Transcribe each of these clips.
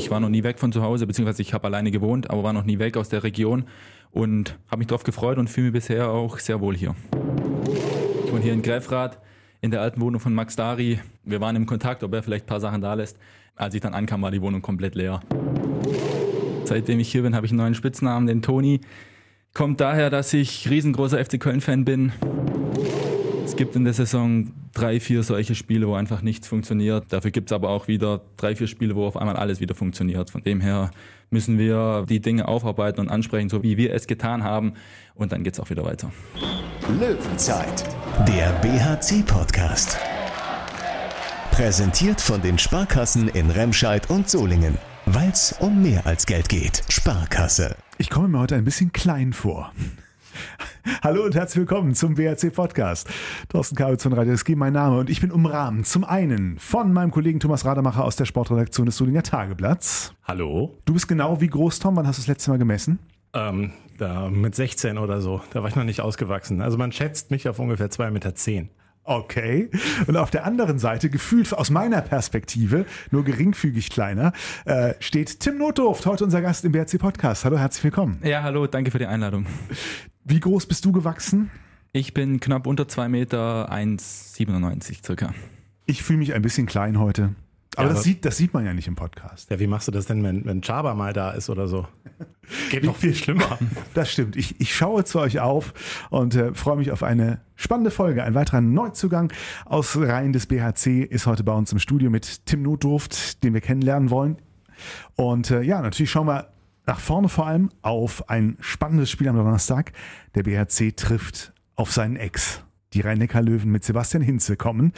Ich war noch nie weg von zu Hause, beziehungsweise ich habe alleine gewohnt, aber war noch nie weg aus der Region und habe mich darauf gefreut und fühle mich bisher auch sehr wohl hier. Ich wohne hier in Gräfrath in der alten Wohnung von Max Dari. Wir waren im Kontakt, ob er vielleicht ein paar Sachen da lässt. Als ich dann ankam, war die Wohnung komplett leer. Seitdem ich hier bin, habe ich einen neuen Spitznamen, den Toni. Kommt daher, dass ich riesengroßer FC Köln-Fan bin. Es gibt in der Saison drei, vier solche Spiele, wo einfach nichts funktioniert. Dafür gibt es aber auch wieder drei, vier Spiele, wo auf einmal alles wieder funktioniert. Von dem her müssen wir die Dinge aufarbeiten und ansprechen, so wie wir es getan haben. Und dann geht es auch wieder weiter. Löwenzeit, der BHC-Podcast. Präsentiert von den Sparkassen in Remscheid und Solingen. Weil es um mehr als Geld geht. Sparkasse. Ich komme mir heute ein bisschen klein vor. Hallo und herzlich willkommen zum BRC Podcast. Thorsten Kabitz von Radio SG, mein Name und ich bin umrahmt zum einen von meinem Kollegen Thomas Rademacher aus der Sportredaktion des Solinger Tageblatts. Hallo. Du bist genau wie groß, Tom. Wann hast du das letzte Mal gemessen? Ähm, da mit 16 oder so. Da war ich noch nicht ausgewachsen. Also man schätzt mich auf ungefähr 2,10 Meter. Okay. Und auf der anderen Seite, gefühlt aus meiner Perspektive, nur geringfügig kleiner, äh, steht Tim Notdurft, heute unser Gast im BRC Podcast. Hallo, herzlich willkommen. Ja, hallo, danke für die Einladung. Wie groß bist du gewachsen? Ich bin knapp unter 2 Meter, 1,97 circa. Ich fühle mich ein bisschen klein heute. Aber, Ja, das, aber- sieht, das sieht man ja nicht im Podcast. Ja, wie machst du das denn, wenn, wenn Chaba mal da ist oder so? Geht noch viel schlimmer. Das stimmt. Ich, ich schaue zu euch auf und äh, freue mich auf eine spannende Folge. Ein weiterer Neuzugang aus Reihen des BHC ist heute bei uns im Studio mit Tim Notdurft, den wir kennenlernen wollen. Und äh, ja, natürlich schauen wir nach vorne vor allem auf ein spannendes Spiel am Donnerstag. Der BHC trifft auf seinen Ex. Die Rhein-Neckar-Löwen mit Sebastian Hinze kommen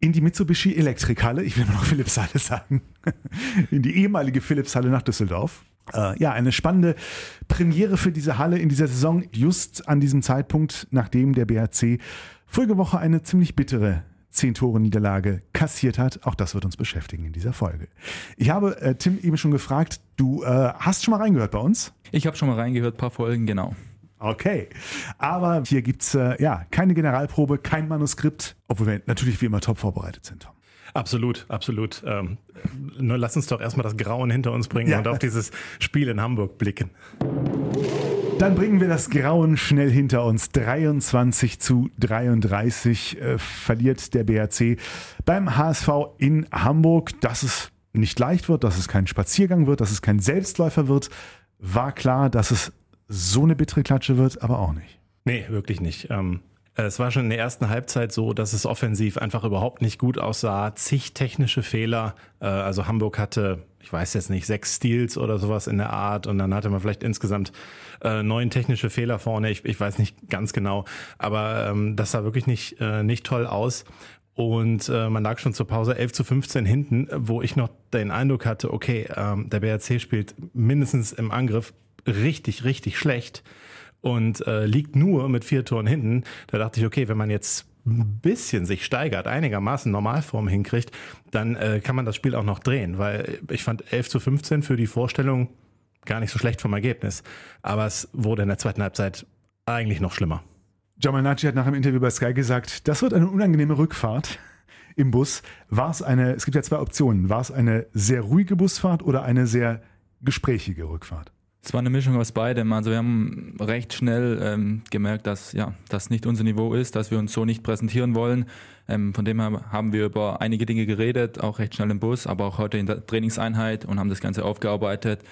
in die Mitsubishi Elektrikhalle, ich will immer noch Philips-Halle sagen, in die ehemalige Philips-Halle nach Düsseldorf. Äh, ja, eine spannende Premiere für diese Halle in dieser Saison, just an diesem Zeitpunkt, nachdem der BHC vorige Woche eine ziemlich bittere Zehn-Tore-Niederlage kassiert hat. Auch das wird uns beschäftigen in dieser Folge. Ich habe äh, Tim eben schon gefragt, du äh, hast schon mal reingehört bei uns? Ich habe schon mal reingehört, paar Folgen, genau. Okay, aber hier gibt's äh, ja keine Generalprobe, kein Manuskript, obwohl wir natürlich wie immer top vorbereitet sind, Tom. Absolut, absolut. Ähm, nur lass uns doch erstmal das Grauen hinter uns bringen Ja. und auf dieses Spiel in Hamburg blicken. Dann bringen wir das Grauen schnell hinter uns. 23 zu 33 äh, verliert der BRC beim HSV in Hamburg. Dass es nicht leicht wird, dass es kein Spaziergang wird, dass es kein Selbstläufer wird, war klar, dass es so eine bittere Klatsche wird, aber auch nicht. Nee, wirklich nicht. Ähm, es war schon in der ersten Halbzeit so, dass es offensiv einfach überhaupt nicht gut aussah. Zig technische Fehler. Äh, also Hamburg hatte, ich weiß jetzt nicht, sechs Steals oder sowas in der Art. Und dann hatte man vielleicht insgesamt äh, neun technische Fehler vorne. Ich, ich weiß nicht ganz genau. Aber ähm, das sah wirklich nicht, äh, nicht toll aus. Und äh, man lag schon zur Pause 11 zu 15 hinten, wo ich noch den Eindruck hatte, okay, ähm, der BRC spielt mindestens im Angriff richtig, richtig schlecht und äh, liegt nur mit vier Toren hinten. Da dachte ich, okay, wenn man jetzt ein bisschen sich steigert, einigermaßen Normalform hinkriegt, dann äh, kann man das Spiel auch noch drehen, weil ich fand 11 zu 15 für die Vorstellung gar nicht so schlecht vom Ergebnis. Aber es wurde in der zweiten Halbzeit eigentlich noch schlimmer. Giamanacci hat nach dem Interview bei Sky gesagt, das wird eine unangenehme Rückfahrt im Bus. War es eine, es gibt ja zwei Optionen, war es eine sehr ruhige Busfahrt oder eine sehr gesprächige Rückfahrt? Es war eine Mischung aus beidem. Also wir haben recht schnell ähm, gemerkt, dass ja, das nicht unser Niveau ist, dass wir uns so nicht präsentieren wollen. Ähm, von dem her haben wir über einige Dinge geredet, auch recht schnell im Bus, aber auch heute in der Trainingseinheit und haben das Ganze aufgearbeitet.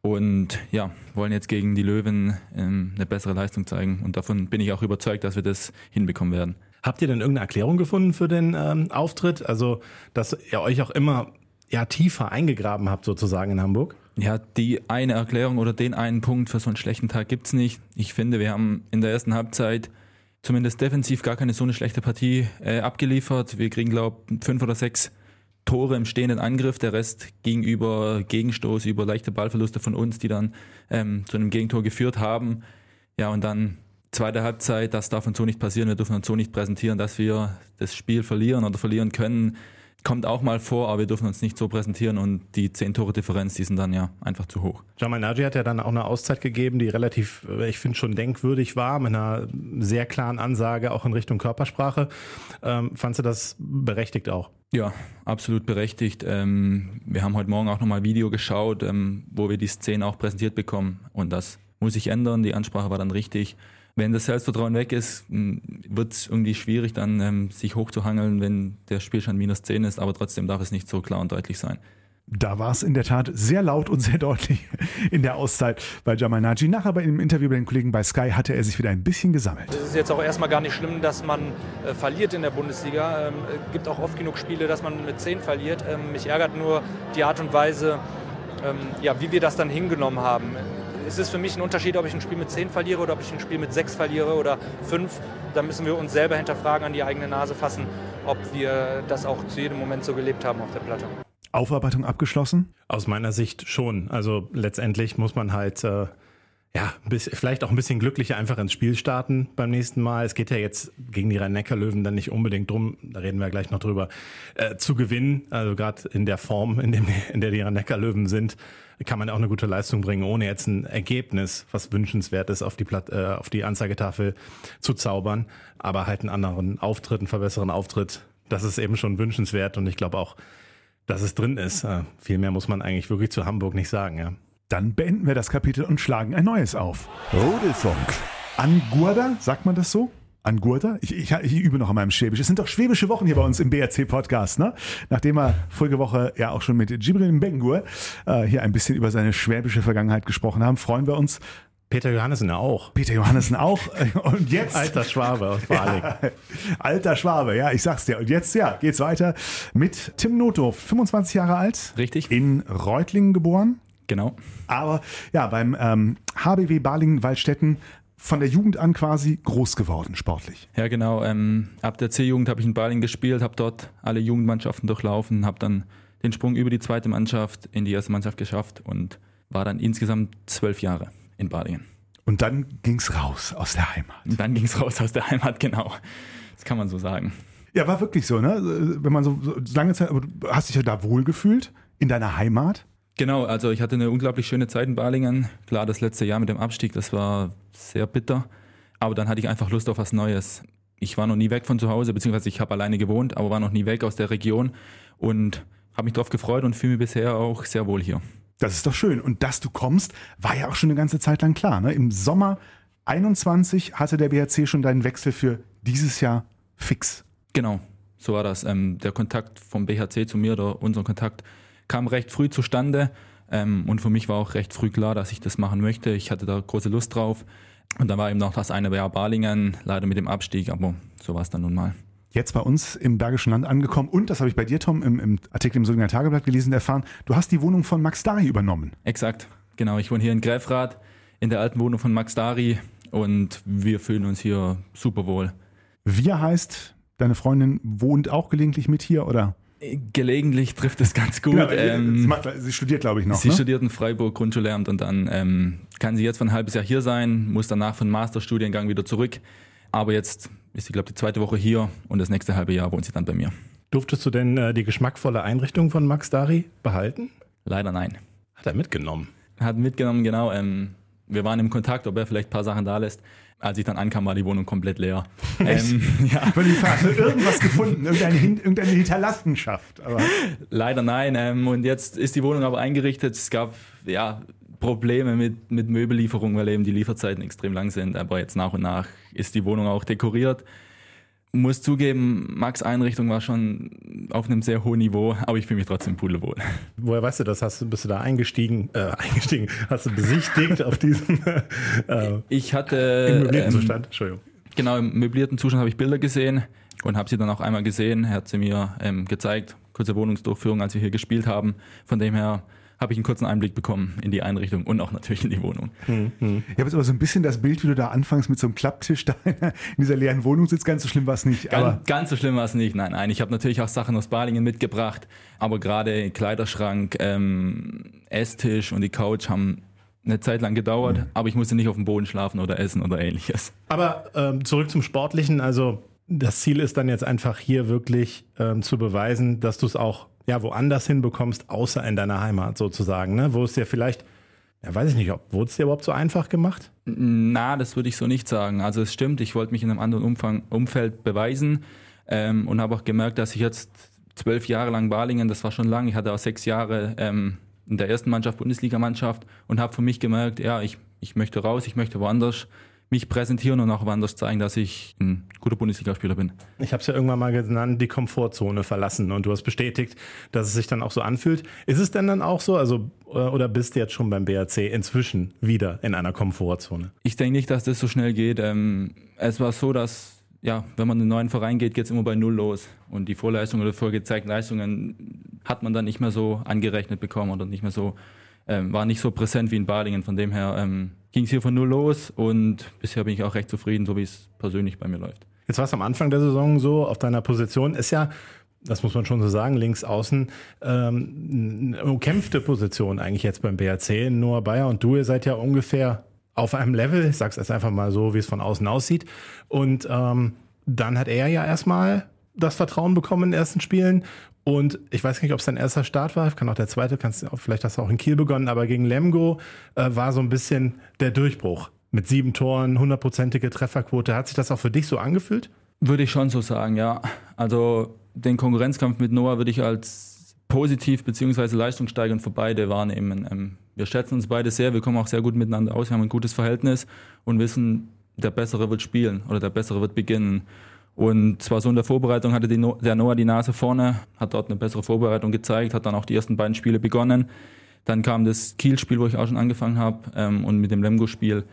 Und ja, wollen jetzt gegen die Löwen ähm, eine bessere Leistung zeigen. Und davon bin ich auch überzeugt, dass wir das hinbekommen werden. Habt ihr denn irgendeine Erklärung gefunden für den ähm, Auftritt? Also, dass ihr euch auch immer ja, tiefer eingegraben habt, sozusagen in Hamburg? Ja, die eine Erklärung oder den einen Punkt für so einen schlechten Tag gibt's nicht. Ich finde, wir haben in der ersten Halbzeit zumindest defensiv gar keine so eine schlechte Partie äh, abgeliefert. Wir kriegen, glaube ich, fünf oder sechs Tore im stehenden Angriff. Der Rest ging über Gegenstoß, über leichte Ballverluste von uns, die dann ähm, zu einem Gegentor geführt haben. Ja, und dann zweite Halbzeit, das darf uns so nicht passieren. Wir dürfen uns so nicht präsentieren, dass wir das Spiel verlieren oder verlieren können. Kommt auch mal vor, aber wir dürfen uns nicht so präsentieren und die 10 Tore Differenz, die sind dann ja einfach zu hoch. Jamal Naji hat ja dann auch eine Auszeit gegeben, die relativ, äh, ich finde schon denkwürdig war, mit einer sehr klaren Ansage auch in Richtung Körpersprache. Ähm, fandst du das berechtigt auch? Ja, absolut berechtigt. Ähm, wir haben heute Morgen auch nochmal ein Video geschaut, ähm, wo wir die Szene auch präsentiert bekommen und das muss sich ändern. Die Ansprache war dann richtig wenn das Selbstvertrauen weg ist, wird es irgendwie schwierig, dann ähm, sich hochzuhangeln, wenn der Spielstand minus 10 ist, aber trotzdem darf es nicht so klar und deutlich sein. Da war es in der Tat sehr laut und sehr deutlich in der Auszeit bei Jamal Naji. Nachher bei dem Interview mit den Kollegen bei Sky hatte er sich wieder ein bisschen gesammelt. Es ist jetzt auch erstmal gar nicht schlimm, dass man äh, verliert in der Bundesliga. Ähm, es gibt auch oft genug Spiele, dass man mit 10 verliert. Ähm, mich ärgert nur die Art und Weise, ähm, ja, wie wir das dann hingenommen haben es ist für mich ein Unterschied, ob ich ein Spiel mit 10 verliere oder ob ich ein Spiel mit 6 verliere oder 5. Da müssen wir uns selber hinterfragen, an die eigene Nase fassen, ob wir das auch zu jedem Moment so gelebt haben auf der Platte. Aufarbeitung abgeschlossen? Aus meiner Sicht schon. Also letztendlich muss man halt äh, ja, vielleicht auch ein bisschen glücklicher einfach ins Spiel starten beim nächsten Mal. Es geht ja jetzt gegen die Rhein-Neckar-Löwen dann nicht unbedingt drum, da reden wir gleich noch drüber, äh, zu gewinnen. Also gerade in der Form, in, dem, in der die Rhein-Neckar-Löwen sind, kann man auch eine gute Leistung bringen, ohne jetzt ein Ergebnis, was wünschenswert ist, auf die, Platt, äh, auf die Anzeigetafel zu zaubern. Aber halt einen anderen Auftritt, einen verbesseren Auftritt, das ist eben schon wünschenswert und ich glaube auch, dass es drin ist. Äh, viel mehr muss man eigentlich wirklich zu Hamburg nicht sagen. Ja. Dann beenden wir das Kapitel und schlagen ein neues auf. Rudelfunk. Angurda, sagt man das so? Angurda? Ich, ich, ich, übe noch an meinem Schwäbisch. Es sind doch schwäbische Wochen hier bei uns im BRC-Podcast, ne? Nachdem wir vorige Woche ja auch schon mit Jibril Bengur äh, hier ein bisschen über seine schwäbische Vergangenheit gesprochen haben, freuen wir uns. Peter Johannessen auch. Peter Johannessen auch. Und jetzt. Alter Schwabe aus Baling. Ja, alter Schwabe, ja, ich sag's dir. Und jetzt, ja, geht's weiter mit Tim Notdorf, 25 Jahre alt. Richtig. In Reutlingen geboren. Genau. Aber ja, beim ähm, HBW Balingen-Waldstätten von der Jugend an quasi groß geworden, sportlich. Ja, genau. Ähm, ab der C-Jugend habe ich in Balingen gespielt, habe dort alle Jugendmannschaften durchlaufen, habe dann den Sprung über die zweite Mannschaft in die erste Mannschaft geschafft und war dann insgesamt zwölf Jahre in Balingen. Und dann ging es raus aus der Heimat. Und dann ging es raus aus der Heimat, genau. Das kann man so sagen. Ja, war wirklich so, ne? Wenn man so, so lange Zeit, aber du hast dich ja da wohlgefühlt in deiner Heimat? Genau, also ich hatte eine unglaublich schöne Zeit in Balingen. Klar, das letzte Jahr mit dem Abstieg, das war sehr bitter. Aber dann hatte ich einfach Lust auf was Neues. Ich war noch nie weg von zu Hause, beziehungsweise ich habe alleine gewohnt, aber war noch nie weg aus der Region und habe mich darauf gefreut und fühle mich bisher auch sehr wohl hier. Das ist doch schön. Und dass du kommst, war ja auch schon eine ganze Zeit lang klar. Ne? Im Sommer 21 hatte der BRC schon deinen Wechsel für dieses Jahr fix. Genau, so war das. Ähm, der Kontakt vom BHC zu mir oder unser Kontakt kam recht früh zustande. Ähm, und für mich war auch recht früh klar, dass ich das machen möchte. Ich hatte da große Lust drauf. Und dann war eben noch das eine Jahr Balingen, leider mit dem Abstieg, aber so war es dann nun mal. Jetzt bei uns im Bergischen Land angekommen und das habe ich bei dir, Tom, im, im Artikel im Solinger Tageblatt gelesen erfahren. Du hast die Wohnung von Max Dari übernommen. Exakt, genau. Ich wohne hier in Gräfrath in der alten Wohnung von Max Dari und wir fühlen uns hier super wohl. Wir heißt, deine Freundin wohnt auch gelegentlich mit hier oder? Gelegentlich trifft es ganz gut. Genau, ähm, sie, macht, sie, studiert, glaube ich, noch. Sie ne? studiert in Freiburg Grundschullehramt und dann ähm, kann sie jetzt für ein halbes Jahr hier sein, muss danach für einen Masterstudiengang wieder zurück. Aber jetzt ist sie, glaube ich, die zweite Woche hier und das nächste halbe Jahr wohnt sie dann bei mir. Durftest du denn äh, die geschmackvolle Einrichtung von Max Dari behalten? Leider nein. Hat er mitgenommen? Hat mitgenommen, genau. Ähm, wir waren im Kontakt, ob er vielleicht ein paar Sachen da lässt. Als ich dann ankam, war die Wohnung komplett leer. ähm, ja. Ich habe irgendwas gefunden, irgendeine, irgendeine Hinterlassenschaft. Aber. Leider nein. Ähm, und jetzt ist die Wohnung aber eingerichtet. Es gab ja Probleme mit, mit Möbellieferung, weil eben die Lieferzeiten extrem lang sind. Aber jetzt nach und nach ist die Wohnung auch dekoriert muss zugeben, Max Einrichtung war schon auf einem sehr hohen Niveau, aber ich fühle mich trotzdem pudelwohl. Woher weißt du das? Hast du, bist du da eingestiegen? Äh, eingestiegen? Hast du besichtigt auf diesem äh, Ich hatte im möblierten ähm, Zustand, Entschuldigung. Genau, im möblierten Zustand habe ich Bilder gesehen und habe sie dann auch einmal gesehen. Er hat sie mir ähm, gezeigt, kurze Wohnungsdurchführung, als wir hier gespielt haben. Von dem her habe ich einen kurzen Einblick bekommen in die Einrichtung und auch natürlich in die Wohnung. Hm, hm. Ich habe jetzt aber so ein bisschen das Bild, wie du da anfängst mit so einem Klapptisch da in dieser leeren Wohnung sitzt. Ganz so schlimm war es nicht. Ganz, ganz, so schlimm war es nicht. Nein, nein. Ich habe natürlich auch Sachen aus Balingen mitgebracht, aber gerade Kleiderschrank, ähm, Esstisch und die Couch haben eine Zeit lang gedauert, mhm. aber ich musste nicht auf dem Boden schlafen oder essen oder ähnliches. Aber ähm, zurück zum Sportlichen, also das Ziel ist dann jetzt einfach hier wirklich ähm, zu beweisen, dass du es auch ja woanders hinbekommst, außer in deiner Heimat sozusagen, ne? wo es dir vielleicht, ja weiß ich nicht, ob wurde es dir überhaupt so einfach gemacht? Na, das würde ich so nicht sagen. Also es stimmt, ich wollte mich in einem anderen Umfang, Umfeld beweisen ähm, und habe auch gemerkt, dass ich jetzt zwölf Jahre lang Balingen, das war schon lang, ich hatte auch sechs Jahre ähm, in der ersten Mannschaft, Bundesligamannschaft und habe für mich gemerkt, ja, ich, ich möchte raus, ich möchte woanders mich präsentieren und auch woanders zeigen, dass ich ein guter Bundesligaspieler bin. Ich habe es ja irgendwann mal genannt, die Komfortzone verlassen und du hast bestätigt, dass es sich dann auch so anfühlt. Ist es denn dann auch so, also äh, oder bist du jetzt schon beim BRC inzwischen wieder in einer Komfortzone? Ich denke nicht, dass das so schnell geht. Ähm, es war so, dass ja, wenn man in einen neuen Verein geht, geht es immer bei Null los. Und die Vorleistungen oder vorgezeigten Leistungen hat man dann nicht mehr so angerechnet bekommen oder nicht mehr so, ähm, war nicht so präsent wie in Balingen. Von dem her ähm, ging es hier von Null los und bisher bin ich auch recht zufrieden, so wie es persönlich bei mir läuft. Jetzt war es am Anfang der Saison so, auf deiner Position ist ja, das muss man schon so sagen, links außen, ähm, eine umkämpfte Position eigentlich jetzt beim BRC. Noah Bayer und du, ihr seid ja ungefähr auf einem Level, ich sag's jetzt einfach mal so, wie es von außen aussieht. Und ähm, dann hat er ja erstmal das Vertrauen bekommen in den ersten Spielen. Und ich weiß nicht, ob es dein erster Start war, kann auch der zweite, kannst, vielleicht hast du auch in Kiel begonnen, aber gegen Lemgo äh, war so ein bisschen der Durchbruch. Mit sieben Toren, hundertprozentige Trefferquote. Hat sich das auch für dich so angefühlt? Würde ich schon so sagen, ja. Also den Konkurrenzkampf mit Noah würde ich als positiv bzw. leistungssteigernd für beide wahrnehmen. Ähm, wir schätzen uns beide sehr, wir kommen auch sehr gut miteinander aus, wir haben ein gutes Verhältnis und wissen, der Bessere wird spielen oder der Bessere wird beginnen. Und zwar so in der Vorbereitung hatte no der Noah die Nase vorne, hat dort eine bessere Vorbereitung gezeigt, hat dann auch die ersten beiden Spiele begonnen. Dann kam das Kiel-Spiel, wo ich auch schon angefangen habe, ähm, und mit dem Lemgo-Spiel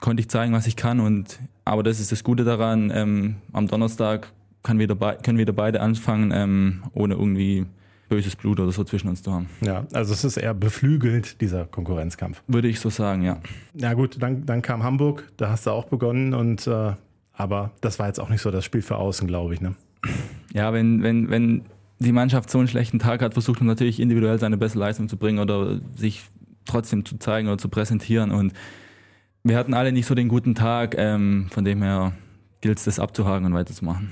konnte ich zeigen, was ich kann. Und aber das ist das Gute daran. Ähm, am Donnerstag können wir, dabei, können wir beide anfangen, ähm, ohne irgendwie böses Blut oder so zwischen uns zu haben. Ja, also es ist eher beflügelt, dieser Konkurrenzkampf. Würde ich so sagen, ja. Ja gut, dann, dann kam Hamburg, da hast du auch begonnen und äh, aber das war jetzt auch nicht so das Spiel für außen, glaube ich. Ne? Ja, wenn, wenn, wenn die Mannschaft so einen schlechten Tag hat, versucht man natürlich individuell seine beste Leistung zu bringen oder sich trotzdem zu zeigen oder zu präsentieren. Und wir hatten alle nicht so den guten Tag. Ähm, von dem her gilt es, das abzuhaken und weiterzumachen.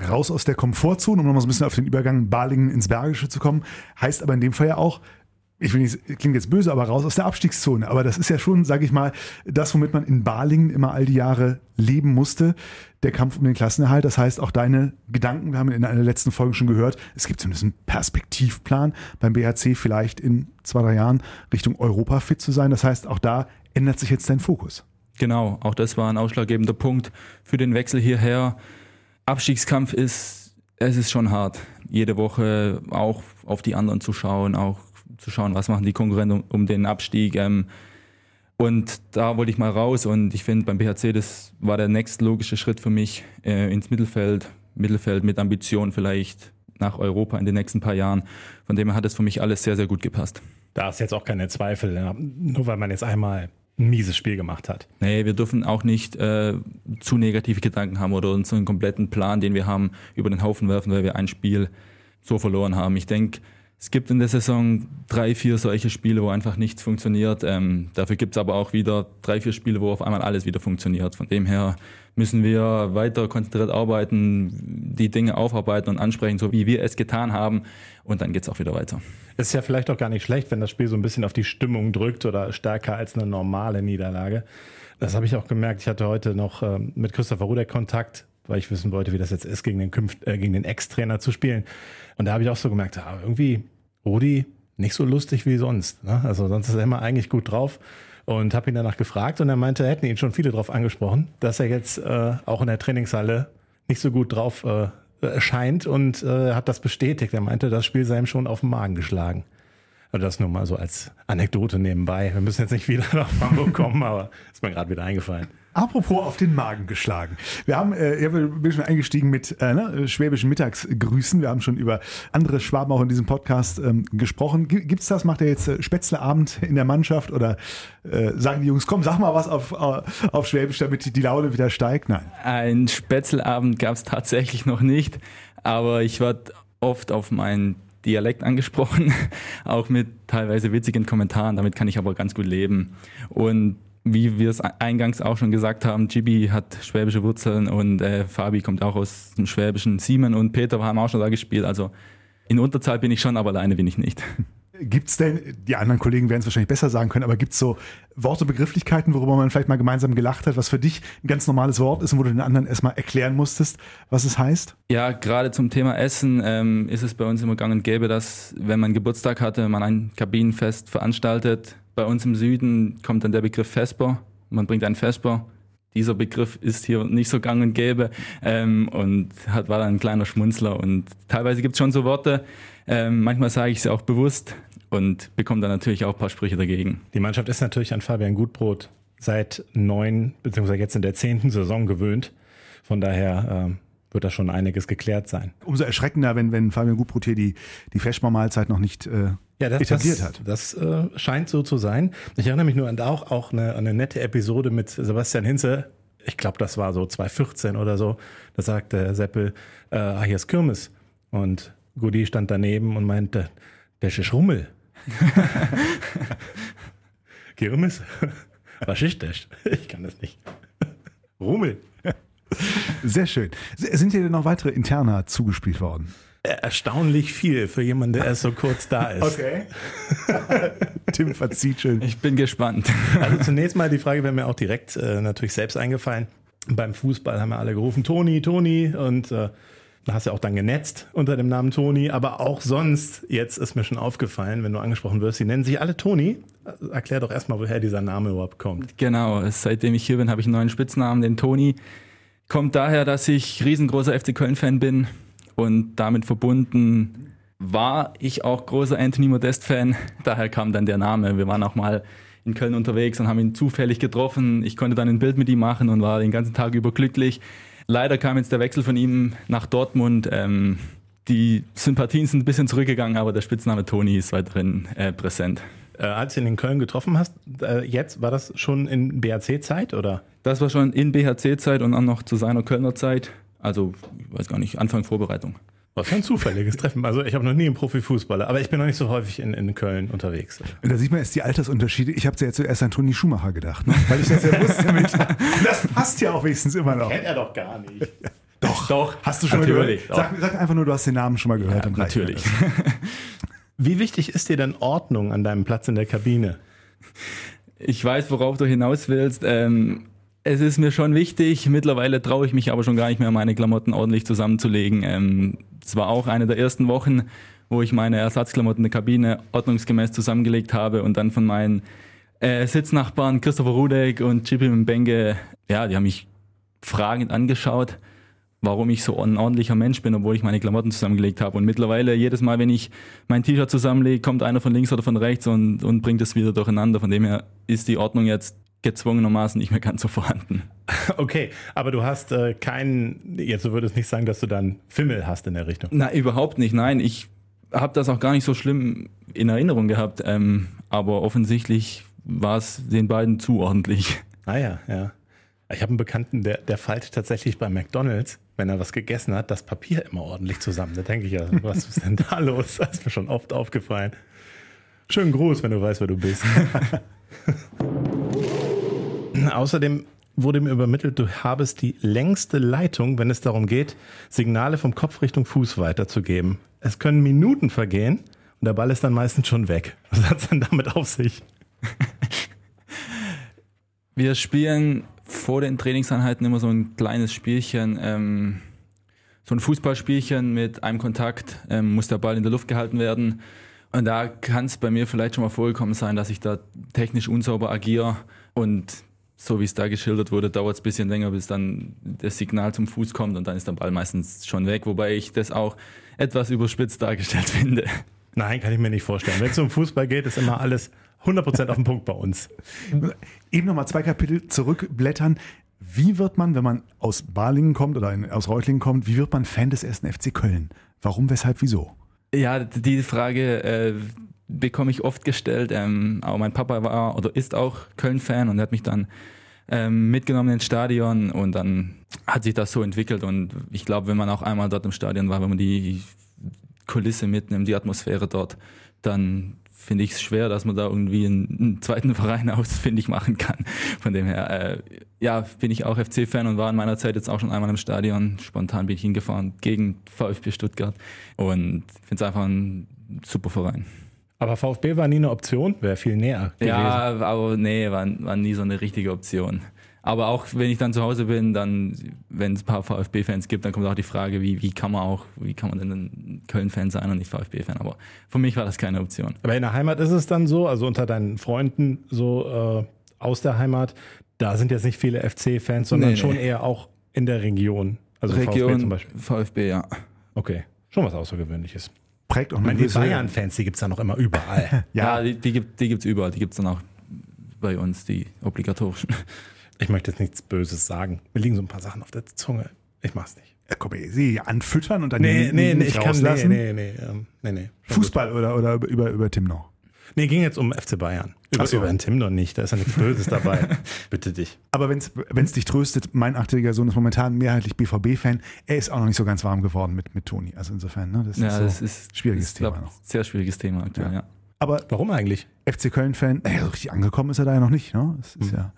Raus aus der Komfortzone, um nochmal so ein bisschen auf den Übergang Balingen ins Bergische zu kommen, heißt aber in dem Fall ja auch, ich will nicht, klingt jetzt böse, aber raus aus der Abstiegszone. Aber das ist ja schon, sage ich mal, das, womit man in Balingen immer all die Jahre leben musste, der Kampf um den Klassenerhalt. Das heißt, auch deine Gedanken, wir haben in einer letzten Folgen schon gehört, es gibt zumindest einen Perspektivplan beim BHC vielleicht in zwei, drei Jahren Richtung Europa fit zu sein. Das heißt, auch da ändert sich jetzt dein Fokus. Genau, auch das war ein ausschlaggebender Punkt für den Wechsel hierher. Abstiegskampf ist, es ist schon hart. Jede Woche auch auf die anderen zu schauen, auch zu schauen, was machen die Konkurrenten um, um den Abstieg. Ähm, und da wollte ich mal raus und ich finde beim BHC, das war der nächstlogische Schritt für mich äh, ins Mittelfeld. Mittelfeld mit Ambition vielleicht nach Europa in den nächsten paar Jahren. Von dem her hat es für mich alles sehr, sehr gut gepasst. Da ist jetzt auch keine Zweifel, ja. nur weil man jetzt einmal ein mieses Spiel gemacht hat. Nee, wir dürfen auch nicht äh, zu negative Gedanken haben oder uns einen kompletten Plan, den wir haben, über den Haufen werfen, weil wir ein Spiel so verloren haben. Ich denke, es gibt in der Saison drei, vier solche Spiele, wo einfach nichts funktioniert. Ähm, dafür gibt es aber auch wieder drei, vier Spiele, wo auf einmal alles wieder funktioniert. Von dem her müssen wir weiter konzentriert arbeiten, die Dinge aufarbeiten und ansprechen, so wie wir es getan haben. Und dann geht es auch wieder weiter. Ist ja vielleicht auch gar nicht schlecht, wenn das Spiel so ein bisschen auf die Stimmung drückt oder stärker als eine normale Niederlage. Das habe ich auch gemerkt. Ich hatte heute noch ähm, mit Christopher Rudek Kontakt, weil ich wissen wollte, wie das jetzt ist, gegen den, Künft, äh, gegen den Ex-Trainer zu spielen. Und da habe ich auch so gemerkt, ah, irgendwie Rudi nicht so lustig wie sonst. Ne? Also sonst ist er immer eigentlich gut drauf. Und habe ihn danach gefragt und er meinte, hätten ihn schon viele drauf angesprochen, dass er jetzt äh, auch in der Trainingshalle nicht so gut drauf äh, erscheint und äh, hat das bestätigt. Er meinte, das Spiel sei ihm schon auf den Magen geschlagen. Also das nur mal so als Anekdote nebenbei. Wir müssen jetzt nicht wieder nach Hamburg kommen, aber ist mir gerade wieder eingefallen. Apropos auf den Magen geschlagen. Wir haben, äh, ich bin schon eingestiegen mit äh, ne, schwäbischen Mittagsgrüßen. Wir haben schon über andere Schwaben auch in diesem Podcast ähm, gesprochen. Gibt's das? Macht er jetzt äh, Spätzleabend in der Mannschaft oder äh, sagen die Jungs, komm, sag mal was auf, äh, auf Schwäbisch, damit die, die Laune wieder steigt? Nein. Ein Spätzleabend gab's tatsächlich noch nicht, aber ich werde oft auf meinen Dialekt angesprochen, auch mit teilweise witzigen Kommentaren. Damit kann ich aber ganz gut leben. Und wie wir es eingangs auch schon gesagt haben, Gibi hat schwäbische Wurzeln und äh, Fabi kommt auch aus dem Schwäbischen. Simon und Peter haben auch schon da gespielt. Also in Unterzahl bin ich schon, aber alleine bin ich nicht. Gibt es denn, die anderen Kollegen werden es wahrscheinlich besser sagen können, aber gibt es so Worte, Begrifflichkeiten, worüber man vielleicht mal gemeinsam gelacht hat, was für dich ein ganz normales Wort ist und wo du den anderen erstmal erklären musstest, was es heißt? Ja, gerade zum Thema Essen ähm, ist es bei uns immer gang und gäbe, dass, wenn man Geburtstag hatte, man ein Kabinenfest veranstaltet. Bei uns im Süden kommt dann der Begriff Vesper. Man bringt einen Vesper. Dieser Begriff ist hier nicht so gang und gäbe ähm, und hat, war dann ein kleiner Schmunzler. Und teilweise gibt es schon so Worte, ähm, manchmal sage ich sie auch bewusst, und bekommt dann natürlich auch ein paar Sprüche dagegen. Die Mannschaft ist natürlich an Fabian Gutbrot seit neun, beziehungsweise jetzt in der zehnten Saison gewöhnt. Von daher äh, wird da schon einiges geklärt sein. Umso erschreckender, wenn, wenn Fabian Gutbrot hier die, die Feschbar-Mahlzeit noch nicht äh, ja, das, etabliert das, hat. Das äh, scheint so zu sein. Ich erinnere mich nur an auch, auch eine, eine nette Episode mit Sebastian Hinze. Ich glaube, das war so 2014 oder so. Da sagte Seppel, äh, ah, hier ist Kirmes. Und Gudi stand daneben und meinte, der ist Rummel. Kirmes? Was ist das? Ich kann das nicht. Rummel. Sehr schön. Sind dir denn noch weitere Interna zugespielt worden? Erstaunlich viel für jemanden, der erst so kurz da ist. Okay. Tim verzieht schön. Ich bin gespannt. Also zunächst mal die Frage wäre mir auch direkt äh, natürlich selbst eingefallen. Beim Fußball haben wir alle gerufen, Toni, Toni und äh, hast du auch dann genetzt unter dem Namen Toni, aber auch sonst, jetzt ist mir schon aufgefallen, wenn du angesprochen wirst, sie nennen sich alle Toni. Erklär doch erstmal, woher dieser Name überhaupt kommt. Genau, seitdem ich hier bin, habe ich einen neuen Spitznamen, den Toni. Kommt daher, dass ich riesengroßer FC Köln-Fan bin und damit verbunden war ich auch großer Anthony Modest-Fan. Daher kam dann der Name. Wir waren auch mal in Köln unterwegs und haben ihn zufällig getroffen. Ich konnte dann ein Bild mit ihm machen und war den ganzen Tag über glücklich. Leider kam jetzt der Wechsel von ihm nach Dortmund. Ähm, die Sympathien sind ein bisschen zurückgegangen, aber der Spitzname Toni ist weiterhin äh, präsent. Äh, als du ihn in Köln getroffen hast, äh, jetzt war das schon in BHC-Zeit oder? Das war schon in BHC-Zeit und dann noch zu seiner Kölner Zeit. Also, ich weiß gar nicht, Anfang Vorbereitung. Was für ein zufälliges Treffen. Also ich habe noch nie einen Profifußballer, aber ich bin noch nicht so häufig in, in Köln unterwegs. Und da sieht man jetzt die Altersunterschiede. Ich habe ja zuerst an Toni Schumacher gedacht, ne? weil ich das ja wusste. Mit, das passt ja auch wenigstens immer noch. Kennt er doch gar nicht. Doch, doch. Hast du schon natürlich, mal gehört? Sag, sag, einfach nur, du hast den Namen schon mal gehört. Ja, natürlich. Wie wichtig ist dir denn Ordnung an deinem Platz in der Kabine? Ich weiß, worauf du hinaus willst. Ähm, es ist mir schon wichtig. Mittlerweile traue ich mich aber schon gar nicht mehr, meine Klamotten ordentlich zusammenzulegen. Ähm, es war auch eine der ersten Wochen, wo ich meine Ersatzklamotten in der Kabine ordnungsgemäß zusammengelegt habe und dann von meinen äh, Sitznachbarn Christopher Rudek und Chippy Mbenge, ja, die haben mich fragend angeschaut, warum ich so ein ordentlicher Mensch bin, obwohl ich meine Klamotten zusammengelegt habe. Und mittlerweile, jedes Mal, wenn ich mein T-Shirt zusammenlege, kommt einer von links oder von rechts und, und bringt es wieder durcheinander. Von dem her ist die Ordnung jetzt gezwungenermaßen nicht mehr ganz so vorhanden. Okay, aber du hast äh, keinen, jetzt du würdest nicht sagen, dass du dann Fimmel hast in der Richtung. Na, überhaupt nicht. Nein, ich habe das auch gar nicht so schlimm in Erinnerung gehabt. Ähm, aber offensichtlich war es den beiden zu ordentlich. Ah ja, ja. Ich habe einen Bekannten, der, der fällt tatsächlich bei McDonalds, wenn er was gegessen hat, das Papier immer ordentlich zusammen. Da denke ich ja, was ist denn da los? Das ist mir schon oft aufgefallen. Schönen Gruß, wenn du weißt, wer du bist. Außerdem wurde mir übermittelt, du habest die längste Leitung, wenn es darum geht, Signale vom Kopf Richtung Fuß weiterzugeben. Es können Minuten vergehen und der Ball ist dann meistens schon weg. Was hat es denn damit auf sich? Wir spielen vor den Trainingseinheiten immer so ein kleines Spielchen, ähm, so ein Fußballspielchen mit einem Kontakt, ähm, muss der Ball in der Luft gehalten werden. Und da kann es bei mir vielleicht schon mal vorgekommen sein, dass ich da technisch unsauber agiere und so wie es da geschildert wurde, dauert es ein bisschen länger, bis dann das Signal zum Fuß kommt und dann ist der Ball meistens schon weg, wobei ich das auch etwas überspitzt dargestellt finde. Nein, kann ich mir nicht vorstellen. Wenn es um Fußball geht, ist immer alles 100% auf den Punkt bei uns. Eben nochmal zwei Kapitel zurückblättern. Wie wird man, wenn man aus Balingen kommt oder aus Reutlingen kommt, wie wird man Fan des ersten FC Köln? Warum, weshalb, wieso? Ja, die Frage äh, bekomme ich oft gestellt. Ähm, aber mein Papa war oder ist auch Köln-Fan und hat mich dann ähm, mitgenommen ins Stadion und dann hat sich das so entwickelt und ich glaube, wenn man auch einmal dort im Stadion war, wenn man die Kulisse mitnimmt, die Atmosphäre dort, dann finde ich es schwer, dass man da irgendwie einen, einen zweiten Verein ausfindig machen kann. Von dem her, äh, ja, bin ich auch FC-Fan und war in meiner Zeit jetzt auch schon einmal im Stadion. Spontan bin ich hingefahren gegen VfB Stuttgart und finde es einfach ein super Verein. Aber VfB war nie eine Option, wäre viel näher gewesen. Ja, aber nee, war, war nie so eine richtige Option. Aber auch wenn ich dann zu Hause bin, dann, wenn es ein paar VfB-Fans gibt, dann kommt auch die Frage, wie, wie kann man auch, wie kann man denn ein Köln-Fan sein und nicht VfB-Fan? Aber für mich war das keine Option. Aber in der Heimat ist es dann so, also unter deinen Freunden so äh, aus der Heimat, da sind jetzt nicht viele FC-Fans, sondern Nee, nee. schon eher auch in der Region. Also VfB Region zum Beispiel. VfB, ja. Okay, schon was Außergewöhnliches. Prägt auch eine meine, die Bayern-Fans, die gibt's da noch immer überall. Ja, Ja, die, die gibt die gibt's überall. Die gibt's dann auch bei uns, die obligatorischen. ich möchte jetzt nichts Böses sagen. Mir liegen so ein paar Sachen auf der Zunge. Ich mach's nicht. Ja, komm, sie anfüttern und dann Nee, die- nee, nee, nicht ich kann, nee, rauslassen. nee, nee, ähm, nee, nee. Fußball oder, oder über- über, über Tim noch. gut. Nee, ging jetzt um FC Bayern. Über, Ach so. über den Tim noch nicht, da ist ja nichts Böses dabei. Bitte dich. Aber wenn es dich tröstet, mein achtjähriger Sohn ist momentan mehrheitlich BVB-Fan. Er ist auch noch nicht so ganz warm geworden mit, mit Toni. Also insofern, ne, das ja, ist so das ist schwieriges ist, glaub, Thema noch. Sehr schwieriges Thema aktuell, ja. Aber Warum eigentlich? FC Köln-Fan, naja, so richtig angekommen ist er da ja noch nicht. Ne? Das ist ja.